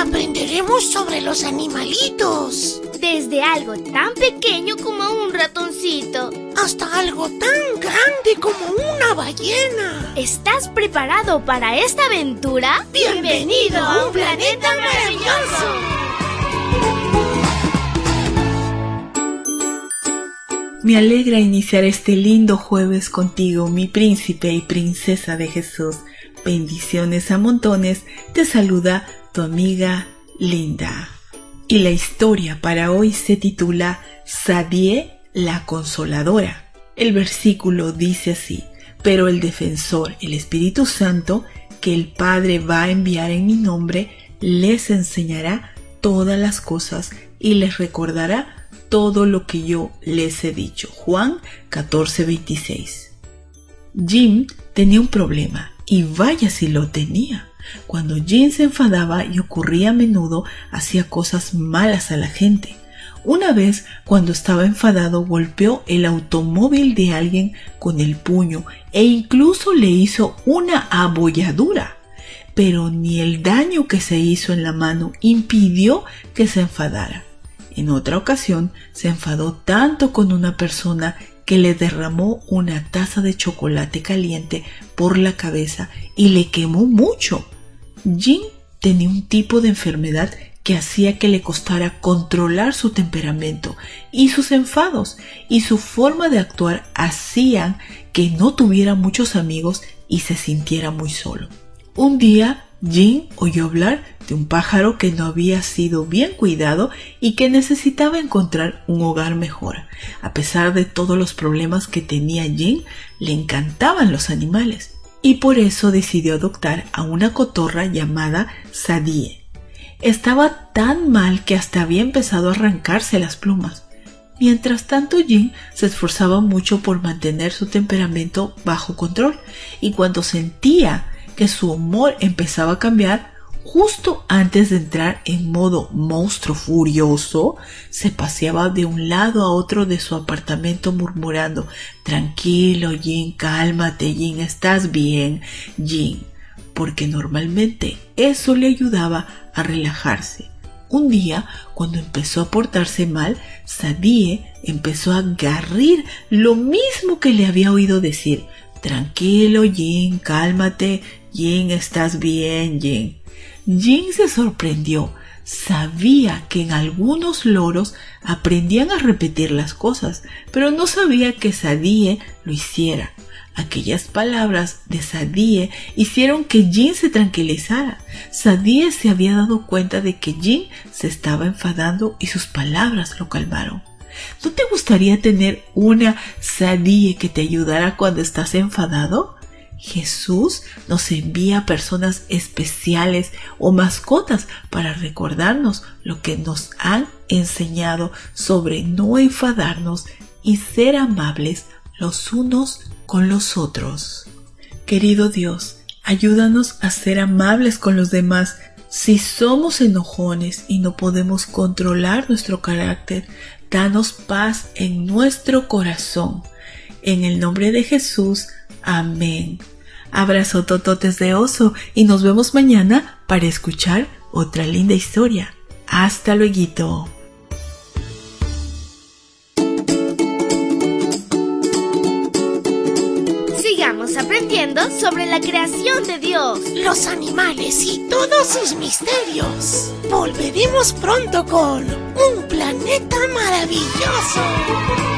aprenderemos sobre los animalitos. Desde algo tan pequeño como un ratoncito. Hasta algo tan grande como una ballena. ¿Estás preparado para esta aventura? Bienvenido a un planeta maravilloso. Me alegra iniciar este lindo jueves contigo, mi príncipe y princesa de Jesús. Bendiciones a montones. Te saluda tu amiga Linda. Y la historia para hoy se titula Sadie la Consoladora. El versículo dice así, pero el defensor, el Espíritu Santo, que el Padre va a enviar en mi nombre, les enseñará todas las cosas y les recordará todo lo que yo les he dicho. Juan 14:26. Jim tenía un problema y vaya si lo tenía. Cuando Jim se enfadaba y ocurría a menudo, hacía cosas malas a la gente. Una vez, cuando estaba enfadado, golpeó el automóvil de alguien con el puño e incluso le hizo una abolladura. Pero ni el daño que se hizo en la mano impidió que se enfadara. En otra ocasión, se enfadó tanto con una persona que le derramó una taza de chocolate caliente por la cabeza y le quemó mucho. Jim tenía un tipo de enfermedad que hacía que le costara controlar su temperamento y sus enfados y su forma de actuar hacían que no tuviera muchos amigos y se sintiera muy solo. Un día Jim oyó hablar de un pájaro que no había sido bien cuidado y que necesitaba encontrar un hogar mejor. A pesar de todos los problemas que tenía Jim, le encantaban los animales y por eso decidió adoptar a una cotorra llamada Sadie. Estaba tan mal que hasta había empezado a arrancarse las plumas. Mientras tanto, Jim se esforzaba mucho por mantener su temperamento bajo control y cuando sentía que su humor empezaba a cambiar, justo antes de entrar en modo monstruo furioso, se paseaba de un lado a otro de su apartamento murmurando Tranquilo, Jin, cálmate, Jin, estás bien, Jin, porque normalmente eso le ayudaba a relajarse. Un día, cuando empezó a portarse mal, Sadie empezó a garrir lo mismo que le había oído decir. Tranquilo, Jin, cálmate, Jin, estás bien, Jin. Jin se sorprendió. Sabía que en algunos loros aprendían a repetir las cosas, pero no sabía que Sadie lo hiciera. Aquellas palabras de Sadie hicieron que Jin se tranquilizara. Sadie se había dado cuenta de que Jin se estaba enfadando y sus palabras lo calmaron. ¿No te gustaría tener una Sadie que te ayudara cuando estás enfadado? Jesús nos envía personas especiales o mascotas para recordarnos lo que nos han enseñado sobre no enfadarnos y ser amables los unos con los otros. Querido Dios, ayúdanos a ser amables con los demás. Si somos enojones y no podemos controlar nuestro carácter, danos paz en nuestro corazón. En el nombre de Jesús, amén. Abrazo tototes de oso y nos vemos mañana para escuchar otra linda historia. Hasta luego. Sigamos aprendiendo sobre la creación de Dios, los animales y todos sus misterios. Volveremos pronto con un planeta maravilloso.